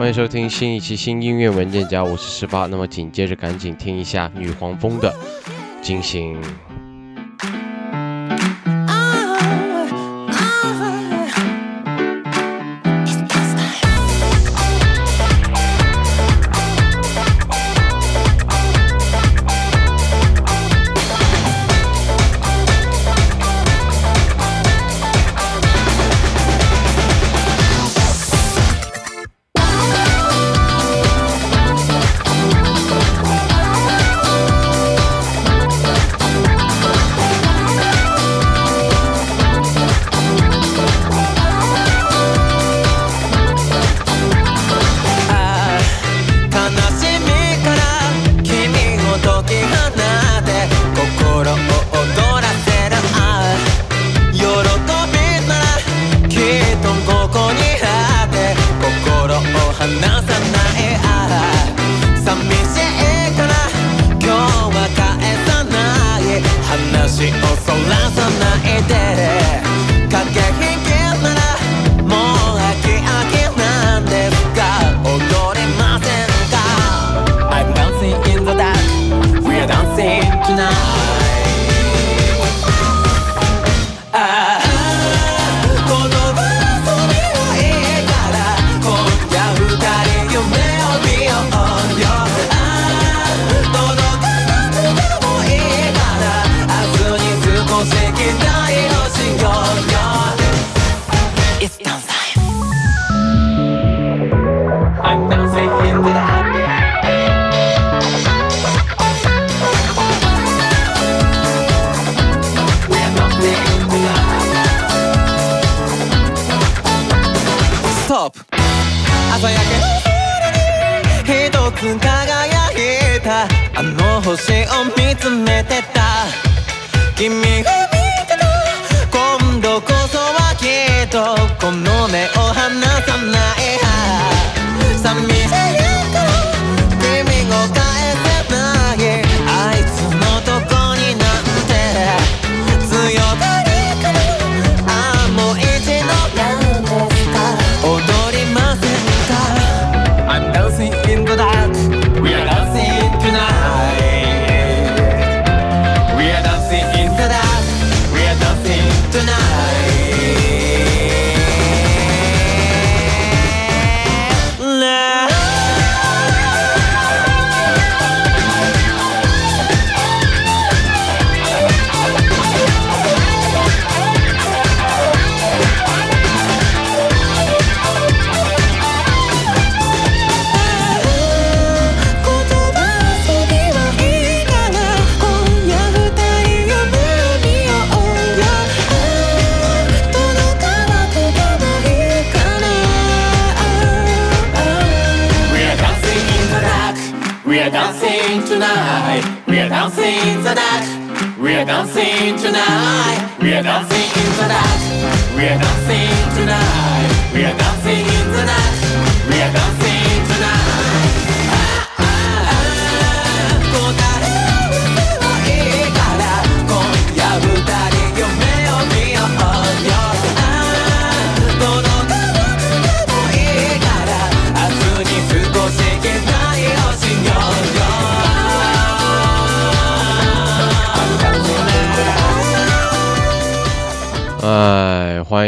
欢迎收听新一期新音乐文件夹，我是十八。那么紧接着赶紧听一下女皇蜂的《惊醒》。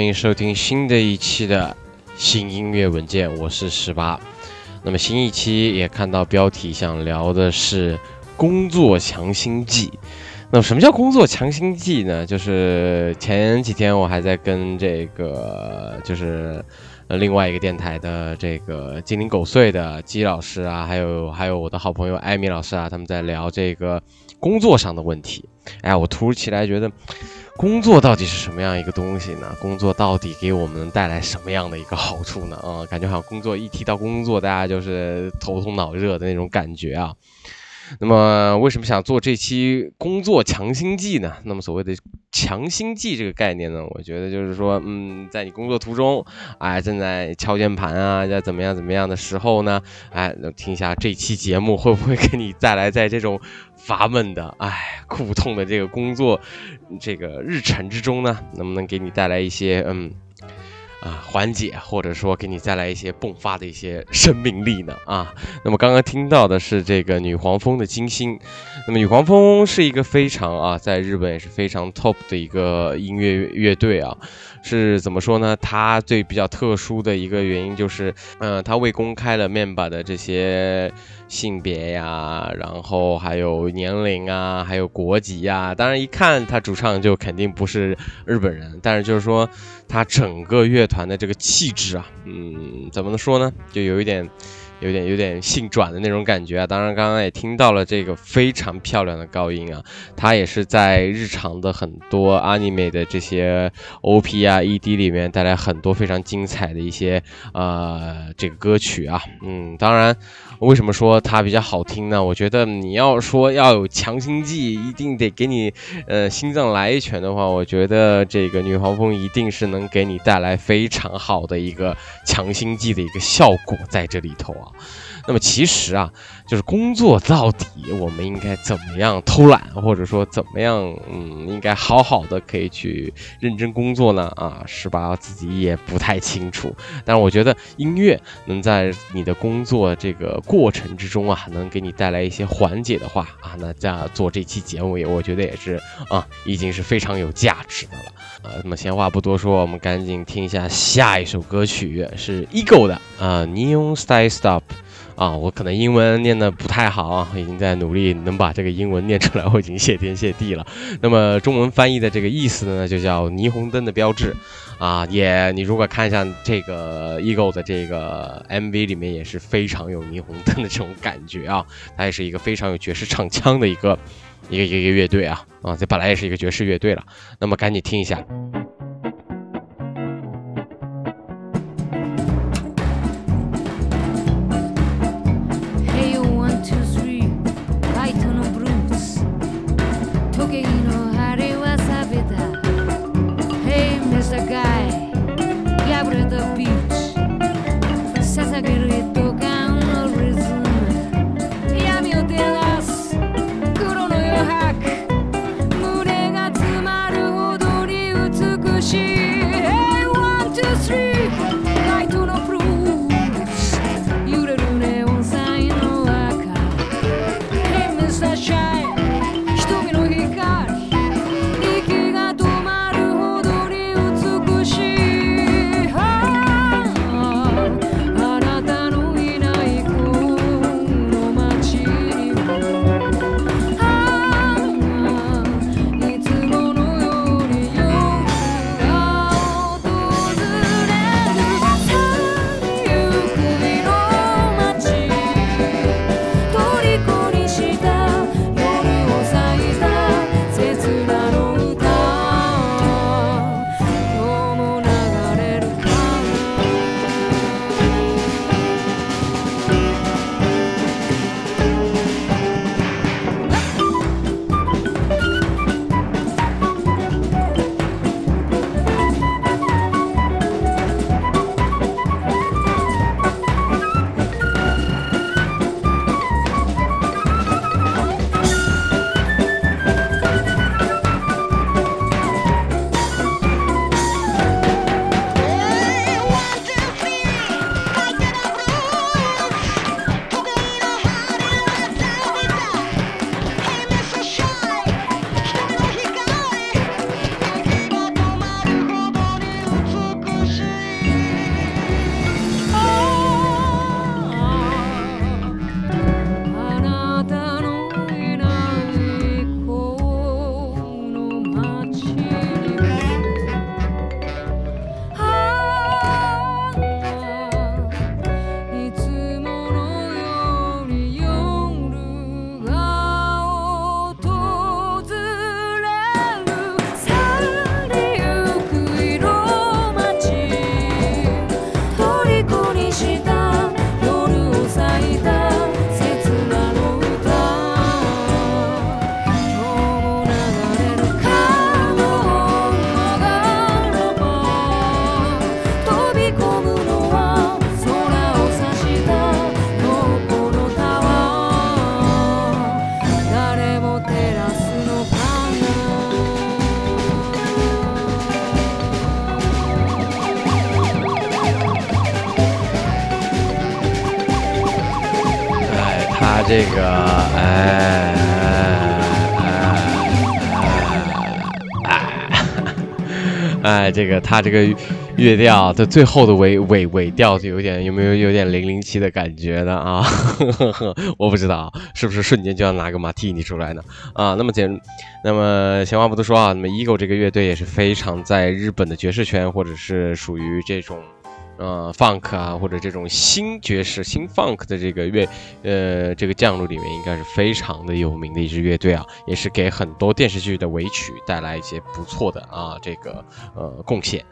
欢迎收听新的一期的新音乐文件，我是十八。那么新一期也看到标题，想聊的是工作强心剂。那么什么叫工作强心剂呢？就是前几天我还在跟这个就是另外一个电台的这个鸡零狗碎的鸡老师啊，还有还有我的好朋友艾米老师啊，他们在聊这个工作上的问题。哎，我突如其来觉得。工作到底是什么样一个东西呢？工作到底给我们带来什么样的一个好处呢？啊，感觉好像工作一提到工作，大家就是头痛脑热的那种感觉啊。那么，为什么想做这期工作强心剂呢？那么，所谓的强心剂这个概念呢，我觉得就是说，嗯，在你工作途中，哎，正在敲键盘啊，在怎么样怎么样的时候呢，哎，能听一下这期节目，会不会给你带来在这种乏闷的、哎苦痛的这个工作这个日程之中呢，能不能给你带来一些嗯啊，缓解或者说给你带来一些迸发的一些生命力呢啊。那么刚刚听到的是这个女黄蜂的金星，那么女黄蜂是一个非常啊，在日本也是非常 top 的一个音乐乐队啊。是怎么说呢？它最比较特殊的一个原因就是，嗯，它未公开了面板的这些性别呀，然后还有年龄啊，还有国籍呀。当然一看他主唱就肯定不是日本人，但是就是说他整个乐团的这个气质啊，嗯，怎么能说呢？就有一点。有点有点性转的那种感觉啊！当然，刚刚也听到了这个非常漂亮的高音啊，它也是在日常的很多 anime 的这些 OP 啊、ED 里面带来很多非常精彩的一些呃这个歌曲啊。嗯，当然。为什么说它比较好听呢？我觉得你要说要有强心剂，一定得给你，呃，心脏来一拳的话，我觉得这个女皇蜂一定是能给你带来非常好的一个强心剂的一个效果在这里头啊。那么其实啊，就是工作到底我们应该怎么样偷懒，或者说怎么样，嗯，应该好好的可以去认真工作呢？啊，是吧？自己也不太清楚。但是我觉得音乐能在你的工作这个过程之中啊，能给你带来一些缓解的话啊，那在做这期节目也，我觉得也是啊，已经是非常有价值的了。啊，那么闲话不多说，我们赶紧听一下下一首歌曲，是 Ego 的啊，Neon Style Stop。啊，我可能英文念的不太好啊，已经在努力能把这个英文念出来，我已经谢天谢地了。那么中文翻译的这个意思呢，就叫霓虹灯的标志啊。也你如果看一下这个 Ego 的这个 MV 里面，也是非常有霓虹灯的这种感觉啊。它也是一个非常有爵士唱腔的一个一个一个乐队啊啊，这本来也是一个爵士乐队了。那么赶紧听一下。哎，这个他这个乐调的最后的尾尾尾调就有点有没有有点零零七的感觉呢啊？我不知道是不是瞬间就要拿个马蒂尼出来呢啊？那么简那么闲话不多说啊，那么 Ego 这个乐队也是非常在日本的爵士圈或者是属于这种。呃，funk 啊，或者这种新爵士、新 funk 的这个乐，呃，这个降落里面应该是非常的有名的一支乐队啊，也是给很多电视剧的尾曲带来一些不错的啊这个呃贡献。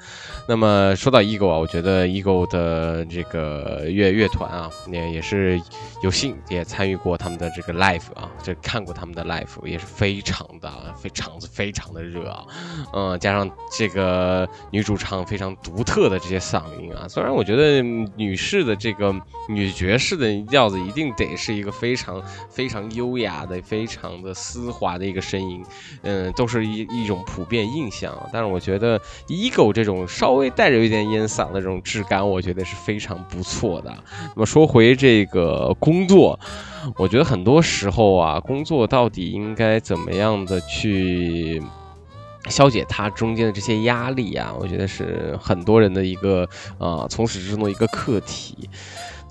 那么说到 Ego 啊，我觉得 Ego 的这个乐乐团啊，也也是有幸也参与过他们的这个 live 啊，这看过他们的 live 也是非常的非常子非常的热啊，嗯，加上这个女主唱非常独特的这些嗓音啊。当然，我觉得女士的这个女爵士的调子一定得是一个非常非常优雅的、非常的丝滑的一个声音，嗯，都是一一种普遍印象。但是我觉得 ego 这种稍微带着一点烟嗓的这种质感，我觉得是非常不错的。那么说回这个工作，我觉得很多时候啊，工作到底应该怎么样的去？消解它中间的这些压力啊，我觉得是很多人的一个啊从始至终的一个课题。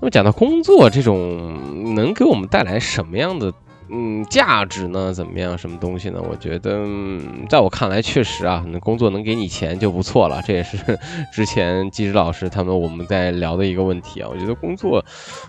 那么讲到工作这种能给我们带来什么样的？嗯，价值呢？怎么样？什么东西呢？我觉得，在我看来，确实啊，那工作能给你钱就不错了。这也是之前季之老师他们我们在聊的一个问题啊。我觉得工作，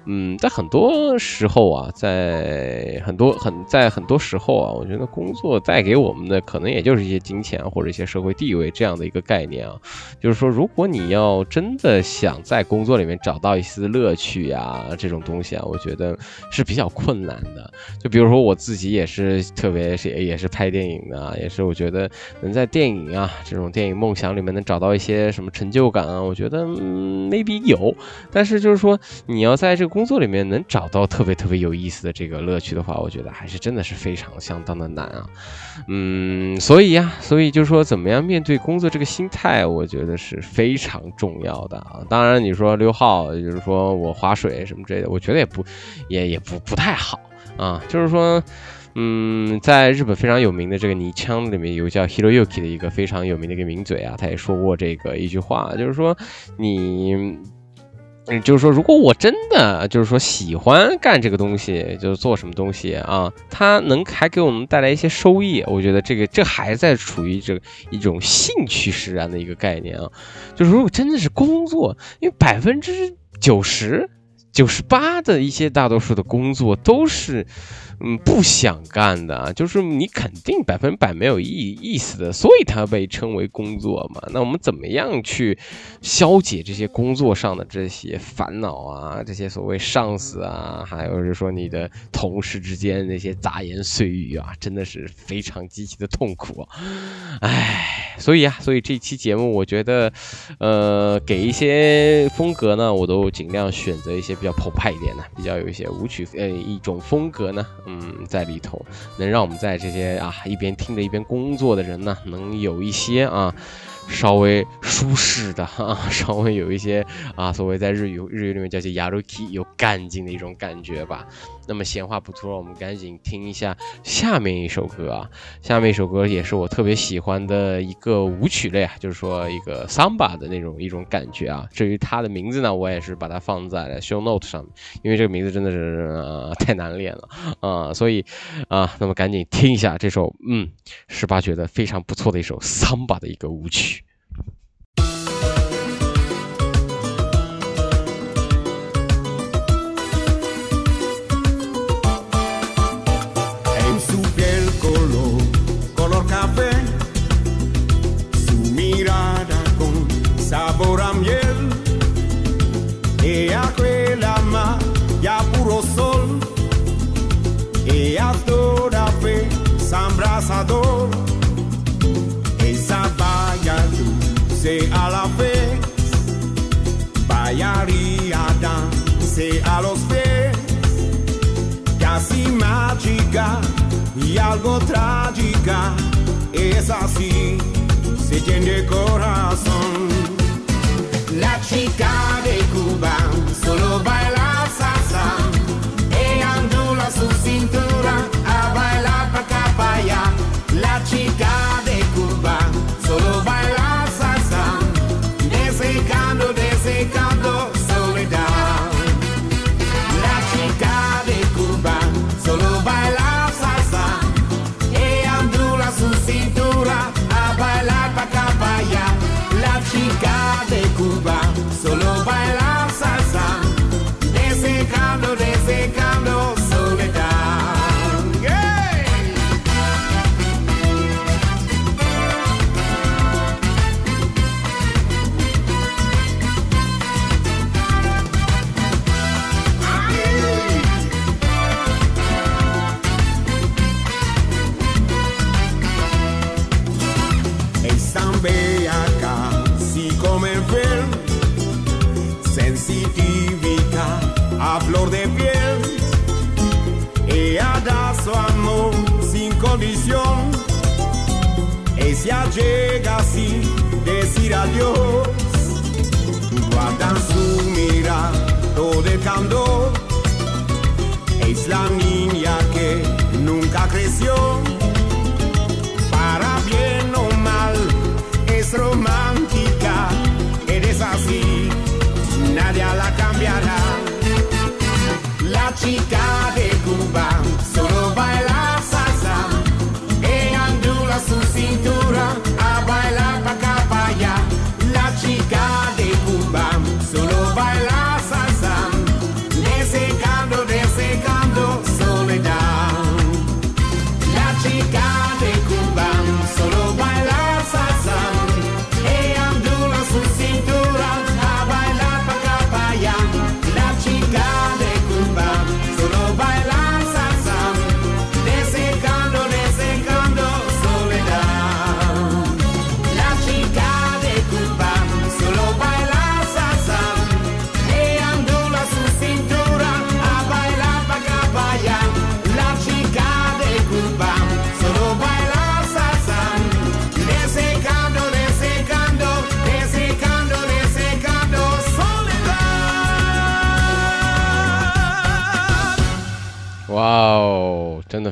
嗯，在很多时候啊，在很多很在很多时候啊，我觉得工作带给我们的可能也就是一些金钱或者一些社会地位这样的一个概念啊。就是说，如果你要真的想在工作里面找到一丝乐趣呀，这种东西啊，我觉得是比较困难的。就比如。说我自己也是，特别是也是拍电影的，也是我觉得能在电影啊这种电影梦想里面能找到一些什么成就感啊，我觉得嗯 maybe 有，但是就是说你要在这个工作里面能找到特别特别有意思的这个乐趣的话，我觉得还是真的是非常相当的难啊，嗯，所以呀，所以就是说怎么样面对工作这个心态，我觉得是非常重要的啊。当然你说刘浩，就是说我划水什么之类的，我觉得也不也也不不太好。啊，就是说，嗯，在日本非常有名的这个泥腔里面有叫 Hiroyuki 的一个非常有名的一个名嘴啊，他也说过这个一句话，就是说你，嗯，就是说如果我真的就是说喜欢干这个东西，就是做什么东西啊，它能还给我们带来一些收益，我觉得这个这还在处于这一种兴趣使然的一个概念啊，就是如果真的是工作，因为百分之九十。九十八的一些大多数的工作都是。嗯，不想干的，就是你肯定百分百没有意意思的，所以它被称为工作嘛。那我们怎么样去消解这些工作上的这些烦恼啊？这些所谓上司啊，还有就是说你的同事之间那些杂言碎语啊，真的是非常极其的痛苦。唉，所以啊，所以这期节目我觉得，呃，给一些风格呢，我都尽量选择一些比较澎湃一点的，比较有一些舞曲呃一种风格呢。嗯，在里头能让我们在这些啊一边听着一边工作的人呢，能有一些啊。稍微舒适的哈，稍微有一些啊，所谓在日语日语里面叫做 yaruki，有干劲的一种感觉吧。那么闲话不多，我们赶紧听一下下面一首歌啊。下面一首歌也是我特别喜欢的一个舞曲类啊，就是说一个桑巴的那种一种感觉啊。至于它的名字呢，我也是把它放在了 show note 上面，因为这个名字真的是太难练了啊。所以啊，那么赶紧听一下这首嗯，十八觉得非常不错的一首桑巴的一个舞曲。Y algo trágica. Es así, se tiene corazón. La chica de Cuba solo baila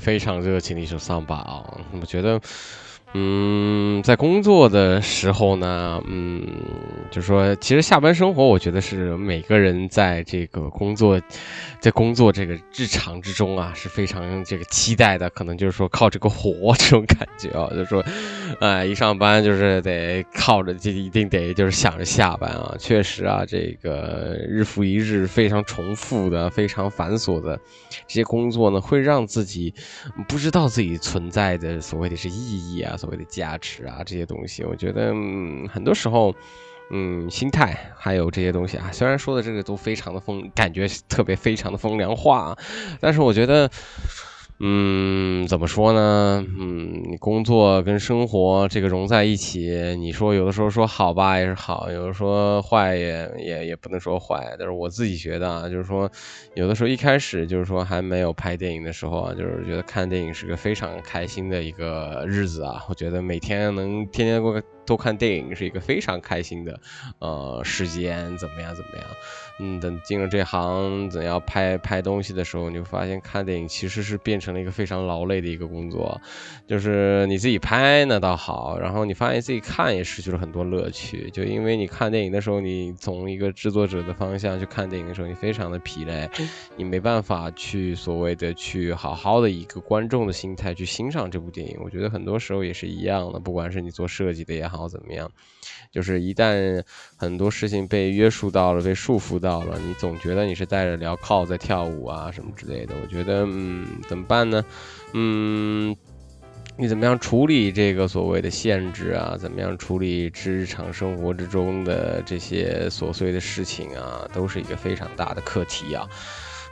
非常热情的一首桑巴啊！我觉得，嗯，在工作的时候呢，嗯，就说其实下班生活，我觉得是每个人在这个工作，在工作这个日常之中啊，是非常这个期待的。可能就是说靠这个活 这种感觉啊，就是说，哎，一上班就是得靠着，就一定得就是想着下班啊。确实啊，这个日复一日非常重复的、非常繁琐的这些工作呢，会让自己不知道自己存在的所谓的是意义啊、所谓的价值啊这些东西。我觉得、嗯、很多时候。嗯，心态还有这些东西啊，虽然说的这个都非常的风，感觉特别非常的风凉话啊，但是我觉得，嗯，怎么说呢？嗯，你工作跟生活这个融在一起，你说有的时候说好吧也是好，有的说坏也也也不能说坏。但是我自己觉得啊，就是说，有的时候一开始就是说还没有拍电影的时候啊，就是觉得看电影是个非常开心的一个日子啊。我觉得每天能天天过多看电影是一个非常开心的呃时间，怎么样怎么样？嗯，等进了这行，怎样拍拍东西的时候，你会发现看电影其实是变成了一个非常劳累的一个工作。就是你自己拍那倒好，然后你发现自己看也失去了很多乐趣，就因为你看电影的时候，你从一个制作者的方向去看电影的时候，你非常的疲累，你没办法去所谓的去好好的一个观众的心态去欣赏这部电影。我觉得很多时候也是一样的，不管是你做设计的也好，怎么样，就是一旦很多事情被约束到了，被束缚到到了，你总觉得你是带着镣铐在跳舞啊什么之类的。我觉得，嗯，怎么办呢？嗯。你怎么样处理这个所谓的限制啊？怎么样处理日常生活之中的这些琐碎的事情啊？都是一个非常大的课题啊。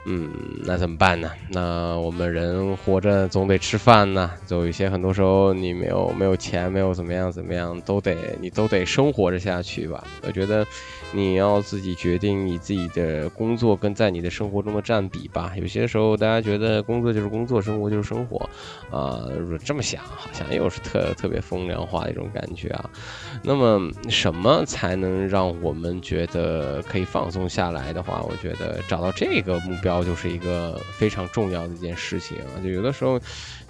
嗯，那怎么办呢？那我们人活着总得吃饭呢，就有一些很多时候你没有没有钱，没有怎么样怎么样，都得你都得生活着下去吧。我觉得你要自己决定你自己的工作跟在你的生活中的占比吧。有些时候大家觉得工作就是工作，生活就是生活，啊、这么想好像又是特 特别风凉话的一种感觉啊。那么什么才能让我们觉得可以放松下来的话，我觉得找到这个目标就是一个非常重要的一件事情啊。就有的时候，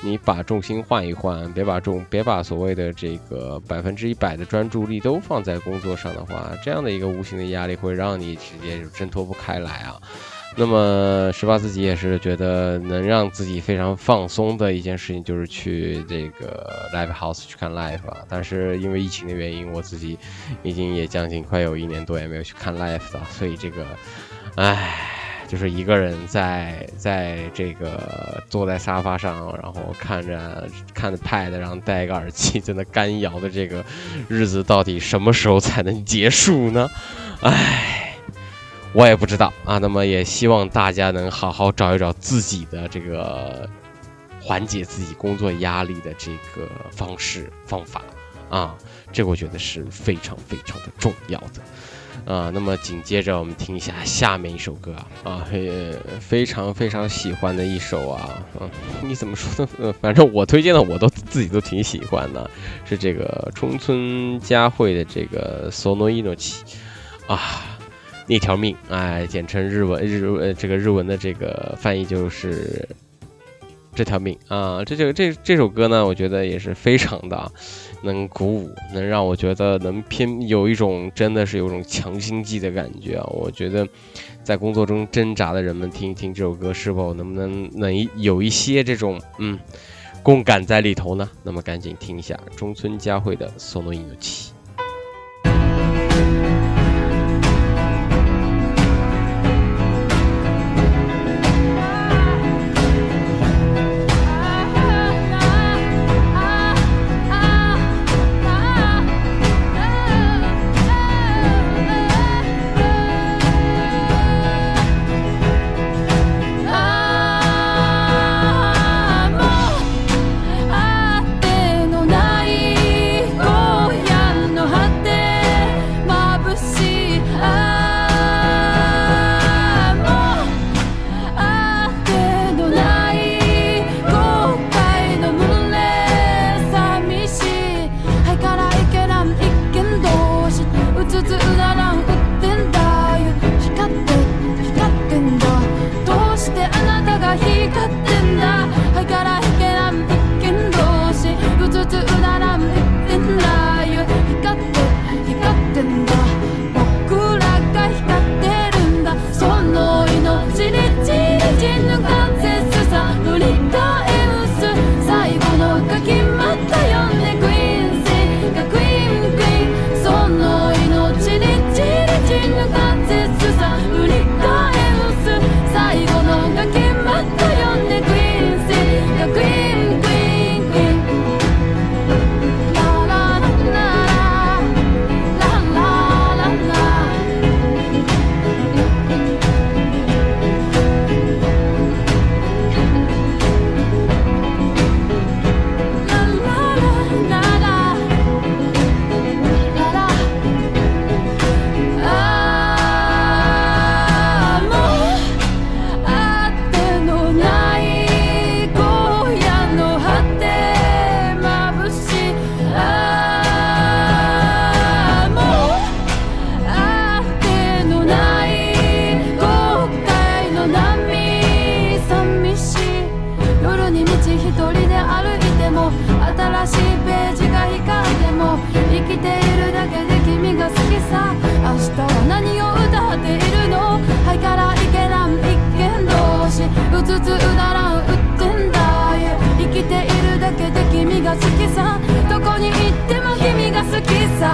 你把重心换一换，别把重别把所谓的这个百分之一百的专注力都放在工作上的话，这样的一个无形的压力会让你直接就挣脱不开来啊。那么十八自己也是觉得能让自己非常放松的一件事情，就是去这个 live house 去看 live 啊。但是因为疫情的原因，我自己已经也将近快有一年多也没有去看 live 了，所以这个，唉。就是一个人在在这个坐在沙发上，然后看着看着 pad，然后戴一个耳机在那干摇的这个日子，到底什么时候才能结束呢？唉。我也不知道啊，那么也希望大家能好好找一找自己的这个缓解自己工作压力的这个方式方法啊，这个我觉得是非常非常的重要的。啊，那么紧接着我们听一下下面一首歌啊，啊，非常非常喜欢的一首啊，嗯，你怎么说呢？反正我推荐的我都自己都挺喜欢的，是这个中村佳惠的这个 Sono Inochi 啊，那条命，哎，简称日文日这个日文的这个翻译就是这条命啊，这就这这首歌呢，我觉得也是非常的。能鼓舞，能让我觉得能偏有一种真的是有种强心剂的感觉啊！我觉得，在工作中挣扎的人们听一听这首歌，是否能不能能有一些这种嗯共感在里头呢？那么赶紧听一下中村佳慧的《索诺音乐器》。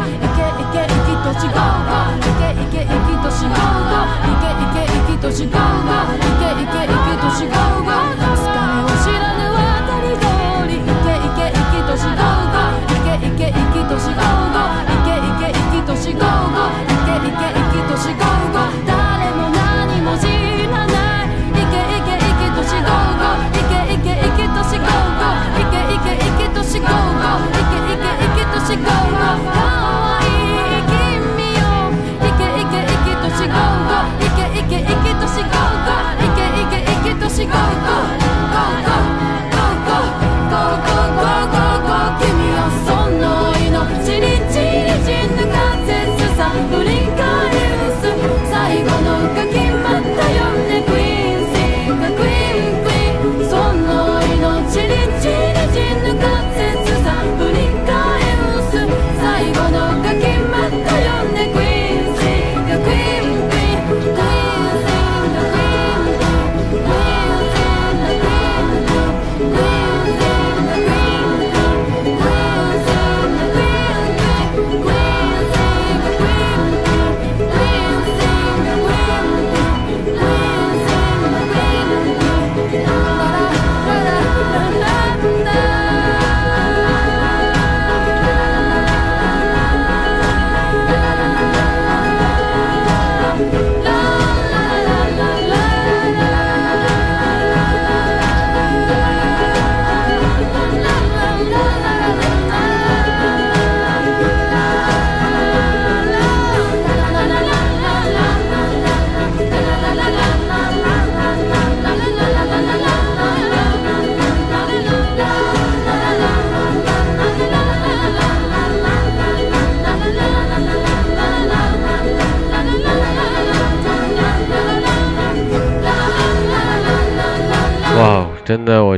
年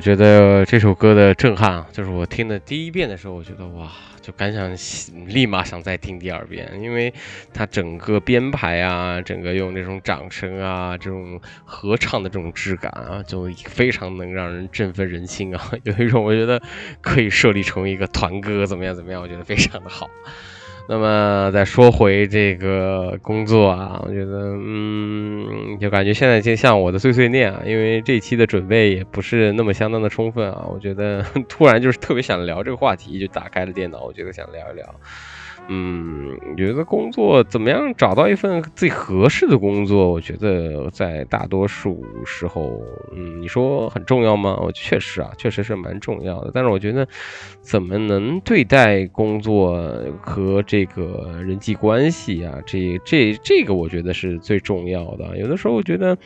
觉得这首歌的震撼啊，就是我听的第一遍的时候，我觉得哇，就敢想立马想再听第二遍，因为它整个编排啊，整个用那种掌声啊，这种合唱的这种质感啊，就非常能让人振奋人心啊，有一种我觉得可以设立成为一个团歌，怎么样怎么样，我觉得非常的好。那么再说回这个工作啊，我觉得，嗯，就感觉现在就像我的碎碎念啊，因为这期的准备也不是那么相当的充分啊，我觉得 突然就是特别想聊这个话题，就打开了电脑，我觉得想聊一聊。嗯，觉得工作怎么样？找到一份最合适的工作，我觉得在大多数时候，嗯，你说很重要吗？我确实啊，确实是蛮重要的。但是我觉得，怎么能对待工作和这个人际关系啊，这这这个，我觉得是最重要的。有的时候我觉得，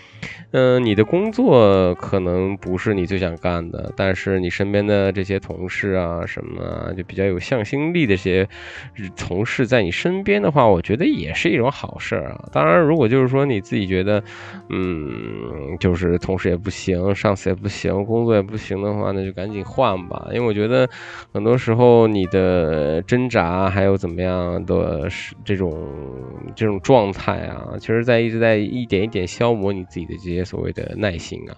嗯，你的工作可能不是你最想干的，但是你身边的这些同事啊，什么就比较有向心力的这些。同事在你身边的话，我觉得也是一种好事儿啊。当然，如果就是说你自己觉得，嗯，就是同事也不行，上司也不行，工作也不行的话，那就赶紧换吧。因为我觉得很多时候你的挣扎还有怎么样的这种这种状态啊，其实在一直在一点一点消磨你自己的这些所谓的耐心啊。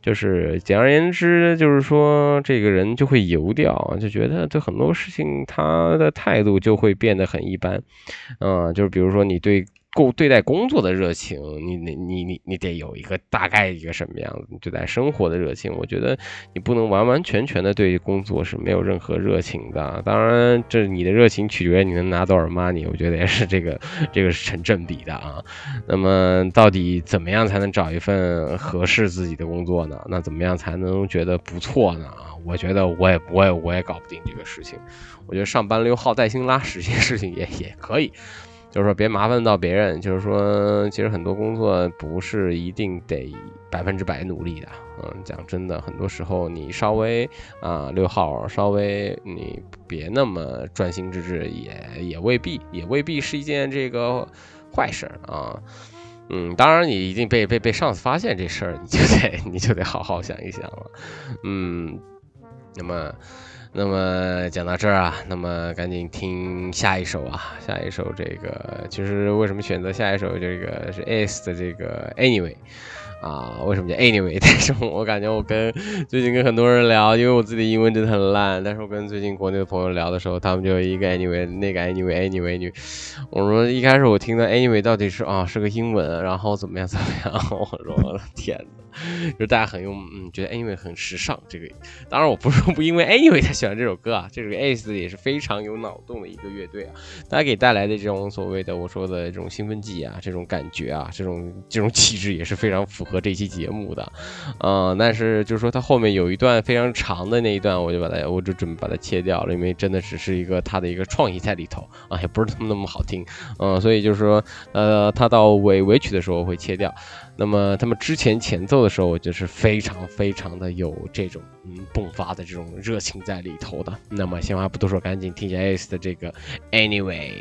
就是简而言之，就是说这个人就会油掉，就觉得对很多事情他的态度就会变变得很一般，嗯，就是比如说你对。够对待工作的热情，你你你你你得有一个大概一个什么样子对待生活的热情。我觉得你不能完完全全的对工作是没有任何热情的。当然，这你的热情取决于你能拿多少 money，我觉得也是这个这个是成正比的啊。那么到底怎么样才能找一份合适自己的工作呢？那怎么样才能觉得不错呢？啊，我觉得我也我也我也搞不定这个事情。我觉得上班溜号带薪拉屎这些事情也也可以。就是说，别麻烦到别人。就是说，其实很多工作不是一定得百分之百努力的。嗯，讲真的，很多时候你稍微啊六号，稍微你别那么专心致志，也也未必，也未必是一件这个坏事啊。嗯，当然，你一定被被被上司发现这事儿，你就得你就得好好想一想了。嗯，那么。那么讲到这儿啊，那么赶紧听下一首啊，下一首这个其实为什么选择下一首这个是 S 的这个 Anyway。啊，为什么叫 anyway？但是我感觉我跟最近跟很多人聊，因为我自己英文真的很烂。但是我跟最近国内的朋友聊的时候，他们就一个 anyway，那个 anyway，anyway 女。我说一开始我听到 anyway 到底是啊是个英文，然后怎么样怎么样？我说我的天呐，就是大家很用，嗯，觉得 anyway 很时尚。这个当然我不是说不因为 anyway 才喜欢这首歌啊，这个 ace 也是非常有脑洞的一个乐队啊，大家给带来的这种所谓的我说的这种兴奋剂啊，这种感觉啊，这种这种气质也是非常符合。这期节目的，嗯，但是就是说，它后面有一段非常长的那一段，我就把它，我就准备把它切掉了，因为真的只是一个它的一个创意在里头啊，也不是那么那么好听，嗯，所以就是说，呃，它到尾尾曲的时候会切掉。那么他们之前前奏的时候，我就是非常非常的有这种嗯迸发的这种热情在里头的。那么闲话不多说，赶紧听一下 AS 的这个 Anyway。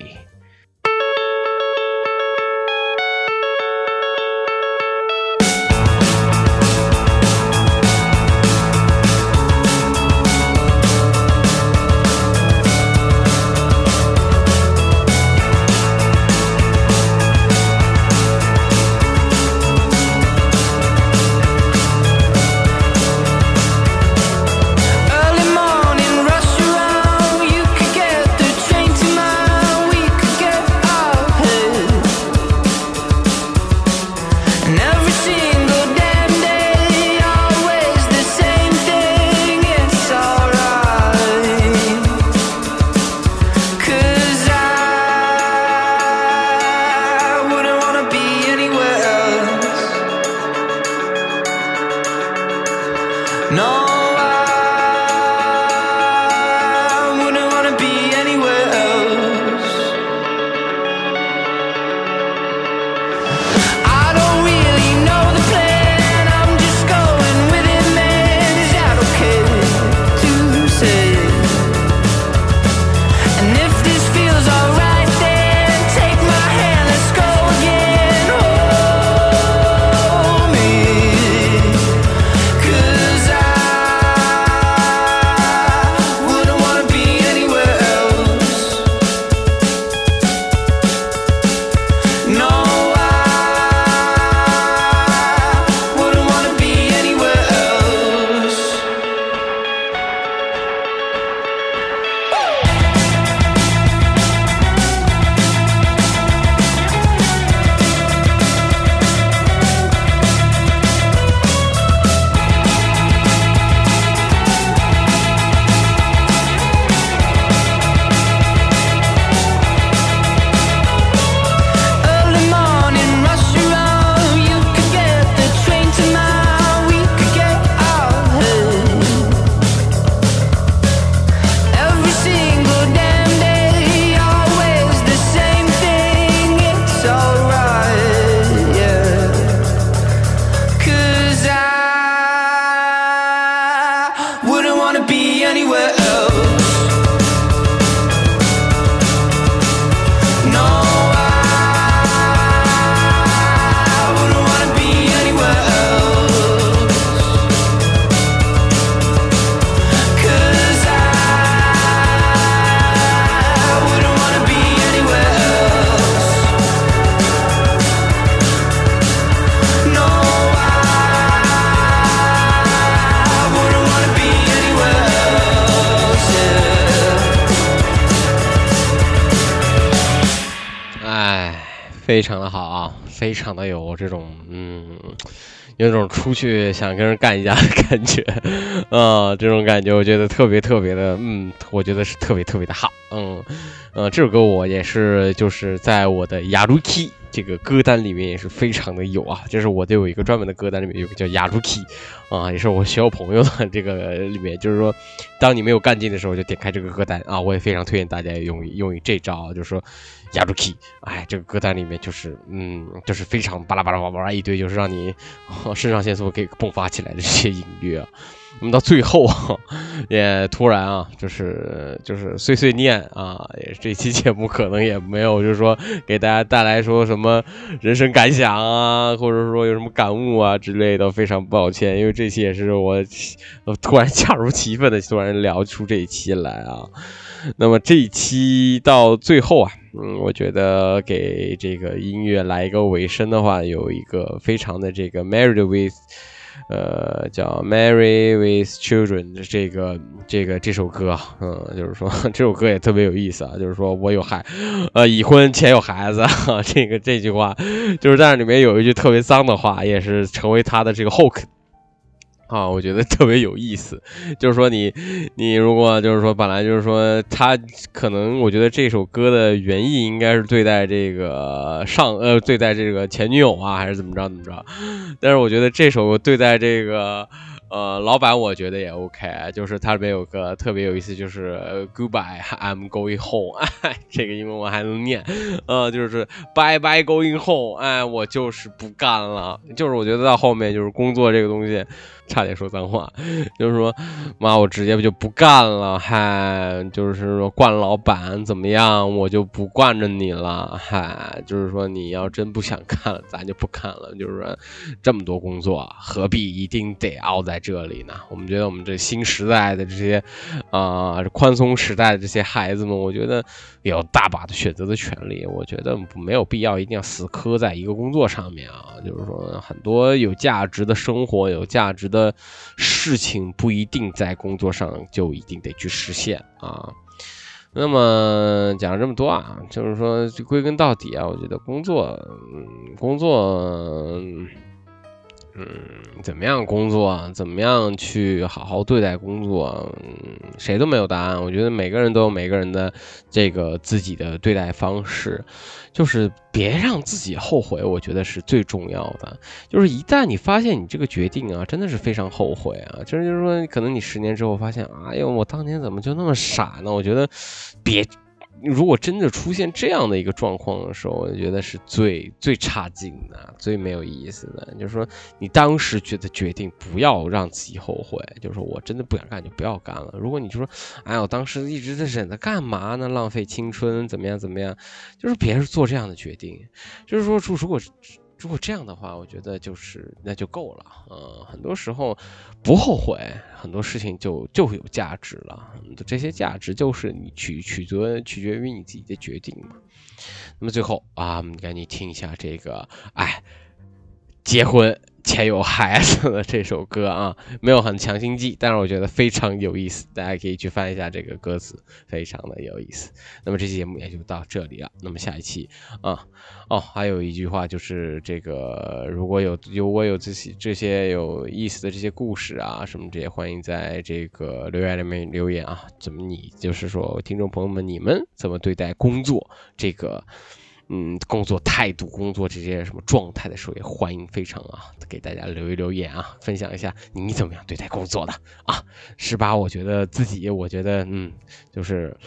非常的好啊，非常的有这种嗯，有种出去想跟人干一架的感觉，啊，这种感觉我觉得特别特别的，嗯，我觉得是特别特别的好，嗯，呃，这首歌我也是就是在我的雅鲁 key 这个歌单里面也是非常的有啊，就是我都有一个专门的歌单里面有个叫雅鲁 key，啊，也是我学校朋友的这个里面，就是说，当你没有干劲的时候就点开这个歌单啊，我也非常推荐大家用用于这招，就是说。亚洲 key，哎，这个歌单里面就是，嗯，就是非常巴拉巴拉巴拉一堆，就是让你肾上腺素给迸发起来的这些音乐。那么到最后也突然啊，就是就是碎碎念啊，也是这期节目可能也没有，就是说给大家带来说什么人生感想啊，或者说有什么感悟啊之类的，非常抱歉，因为这期也是我突然 恰如其分的突然聊出这一期来啊。那么这一期到最后啊。嗯，我觉得给这个音乐来一个尾声的话，有一个非常的这个 Married with，呃，叫 marry with Children 的这个这个这首歌，嗯，就是说 这首歌也特别有意思啊，就是说我有孩，呃，已婚且有孩子，这个这句话，就是但是里面有一句特别脏的话，也是成为他的这个 hook。啊，我觉得 特别有意思，就是说你，你如果就是说本来就是说他可能，我觉得这首歌的原意应该是对待这个上呃对待这个前女友啊，还是怎么着怎么着，但是我觉得这首对待这个。呃，老板我觉得也 OK，就是它里面有个特别有意思，就是 Goodbye，I'm going home，哎，这个英文我还能念，呃，就是 Bye bye going home，哎，我就是不干了，就是我觉得到后面就是工作这个东西，差点说脏话，就是说，妈，我直接就不干了，嗨，就是说惯老板怎么样，我就不惯着你了，嗨，就是说你要真不想干了，咱就不干了，就是说这么多工作，何必一定得熬在。这里呢，我们觉得我们这新时代的这些，啊，宽松时代的这些孩子们，我觉得有大把的选择的权利。我觉得没有必要一定要死磕在一个工作上面啊。就是说，很多有价值的生活、有价值的事情，不一定在工作上就一定得去实现啊。那么讲了这么多啊，就是说归根到底啊，我觉得工作，嗯，工作。嗯，嗯怎么样工作？怎么样去好好对待工作？嗯，谁都没有答案。我觉得每个人都有每个人的这个自己的对待方式，就是别让自己后悔。我觉得是最重要的。就是一旦你发现你这个决定啊，真的是非常后悔啊，就是就是说，可能你十年之后发现，哎呦，我当年怎么就那么傻呢？我觉得别。如果真的出现这样的一个状况的时候，我觉得是最最差劲的、最没有意思的。就是说，你当时觉得决定不要让自己后悔，就是说我真的不想干就不要干了。如果你就说，哎，我当时一直在忍着干嘛呢？浪费青春，怎么样怎么样？就是别人做这样的决定。就是说，如果。如果这样的话，我觉得就是那就够了。嗯，很多时候不后悔，很多事情就就有价值了。这些价值就是你取取决取决于你自己的决定嘛。那么最后啊，我们赶紧听一下这个，哎，结婚。且有孩子的这首歌啊，没有很强心剂，但是我觉得非常有意思，大家可以去翻一下这个歌词，非常的有意思。那么这期节目也就到这里了，那么下一期啊，哦，还有一句话就是这个，如果有有我有这些这些有意思的这些故事啊什么这些，欢迎在这个留言里面留言啊，怎么你就是说听众朋友们你们怎么对待工作这个？嗯，工作态度、工作这些什么状态的时候，也欢迎非常啊，给大家留一留言啊，分享一下你怎么样对待工作的啊。十八，我觉得自己，我觉得，嗯，就是，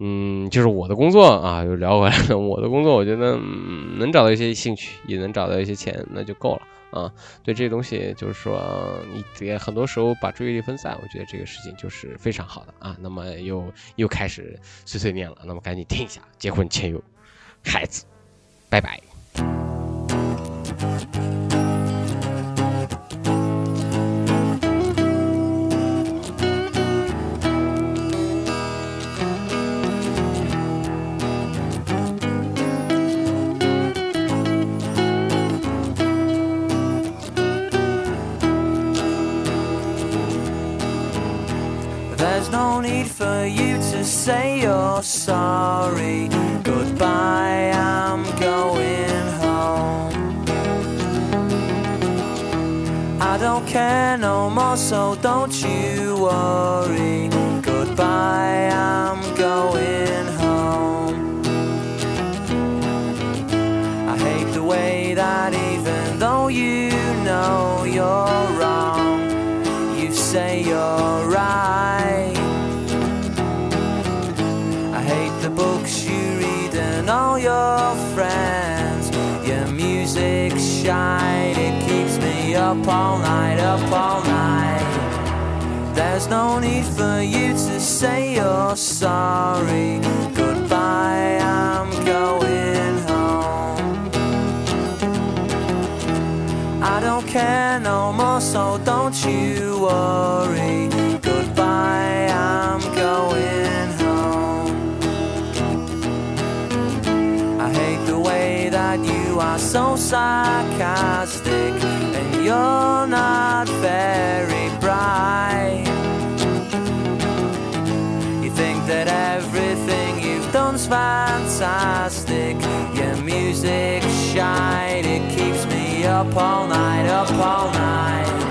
嗯，就是我的工作啊，就聊回来了。我的工作，我觉得能找到一些兴趣，也能找到一些钱，那就够了啊。对这些东西，就是说，你也很多时候把注意力分散，我觉得这个事情就是非常好的啊。那么又又开始碎碎念了，那么赶紧听一下，结婚前有。孩子，拜拜。Sorry. Goodbye, I'm going home. I don't care no more, so don't you worry. Goodbye, I'm going home. Up all night, up all night. There's no need for you to say you're sorry. Goodbye, I'm going home. I don't care no more, so don't you worry. Goodbye, I'm going home. I hate the way that you are so sarcastic you're not very bright. You think that everything you've done's fantastic. Your music shine, it keeps me up all night, up all night.